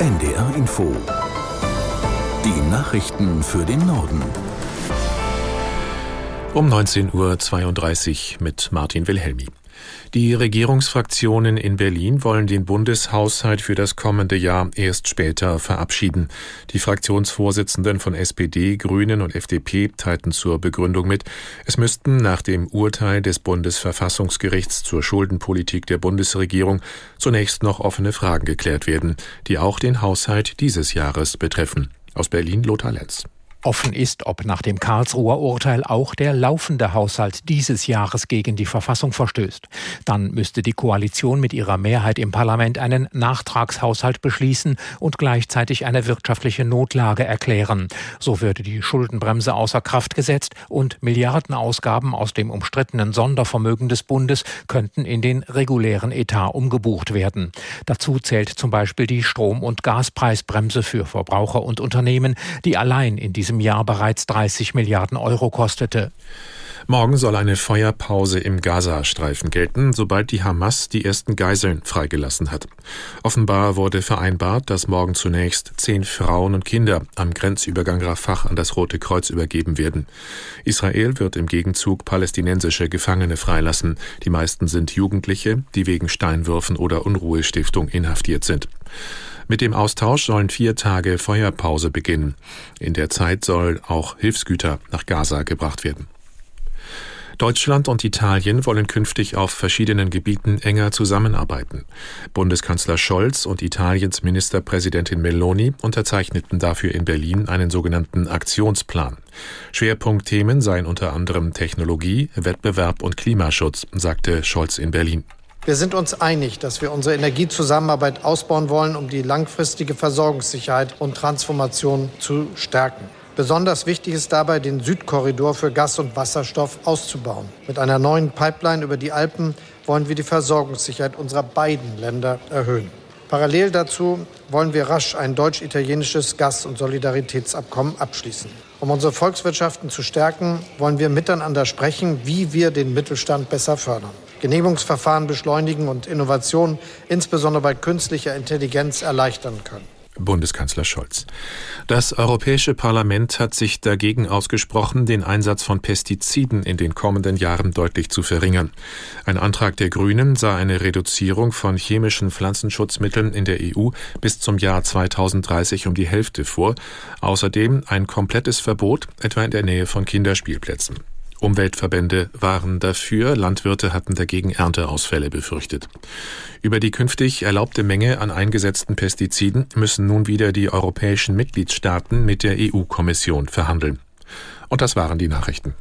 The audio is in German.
NDR Info. Die Nachrichten für den Norden. Um 19.32 Uhr mit Martin Wilhelmi. Die Regierungsfraktionen in Berlin wollen den Bundeshaushalt für das kommende Jahr erst später verabschieden. Die Fraktionsvorsitzenden von SPD, Grünen und FDP teilten zur Begründung mit, es müssten nach dem Urteil des Bundesverfassungsgerichts zur Schuldenpolitik der Bundesregierung zunächst noch offene Fragen geklärt werden, die auch den Haushalt dieses Jahres betreffen. Aus Berlin Lothar Lenz. Offen ist, ob nach dem Karlsruher Urteil auch der laufende Haushalt dieses Jahres gegen die Verfassung verstößt. Dann müsste die Koalition mit ihrer Mehrheit im Parlament einen Nachtragshaushalt beschließen und gleichzeitig eine wirtschaftliche Notlage erklären. So würde die Schuldenbremse außer Kraft gesetzt und Milliardenausgaben aus dem umstrittenen Sondervermögen des Bundes könnten in den regulären Etat umgebucht werden. Dazu zählt zum Beispiel die Strom- und Gaspreisbremse für Verbraucher und Unternehmen, die allein in diesem diesem Jahr bereits 30 Milliarden Euro kostete. Morgen soll eine Feuerpause im Gazastreifen gelten, sobald die Hamas die ersten Geiseln freigelassen hat. Offenbar wurde vereinbart, dass morgen zunächst zehn Frauen und Kinder am Grenzübergang Rafah an das Rote Kreuz übergeben werden. Israel wird im Gegenzug palästinensische Gefangene freilassen. Die meisten sind Jugendliche, die wegen Steinwürfen oder Unruhestiftung inhaftiert sind. Mit dem Austausch sollen vier Tage Feuerpause beginnen. In der Zeit soll auch Hilfsgüter nach Gaza gebracht werden. Deutschland und Italien wollen künftig auf verschiedenen Gebieten enger zusammenarbeiten. Bundeskanzler Scholz und Italiens Ministerpräsidentin Meloni unterzeichneten dafür in Berlin einen sogenannten Aktionsplan. Schwerpunktthemen seien unter anderem Technologie, Wettbewerb und Klimaschutz, sagte Scholz in Berlin. Wir sind uns einig, dass wir unsere Energiezusammenarbeit ausbauen wollen, um die langfristige Versorgungssicherheit und Transformation zu stärken. Besonders wichtig ist dabei, den Südkorridor für Gas und Wasserstoff auszubauen. Mit einer neuen Pipeline über die Alpen wollen wir die Versorgungssicherheit unserer beiden Länder erhöhen. Parallel dazu wollen wir rasch ein deutsch-italienisches Gas- und Solidaritätsabkommen abschließen. Um unsere Volkswirtschaften zu stärken, wollen wir miteinander sprechen, wie wir den Mittelstand besser fördern. Genehmigungsverfahren beschleunigen und Innovationen, insbesondere bei künstlicher Intelligenz, erleichtern können. Bundeskanzler Scholz. Das Europäische Parlament hat sich dagegen ausgesprochen, den Einsatz von Pestiziden in den kommenden Jahren deutlich zu verringern. Ein Antrag der Grünen sah eine Reduzierung von chemischen Pflanzenschutzmitteln in der EU bis zum Jahr 2030 um die Hälfte vor. Außerdem ein komplettes Verbot, etwa in der Nähe von Kinderspielplätzen. Umweltverbände waren dafür, Landwirte hatten dagegen Ernteausfälle befürchtet. Über die künftig erlaubte Menge an eingesetzten Pestiziden müssen nun wieder die europäischen Mitgliedstaaten mit der EU-Kommission verhandeln. Und das waren die Nachrichten.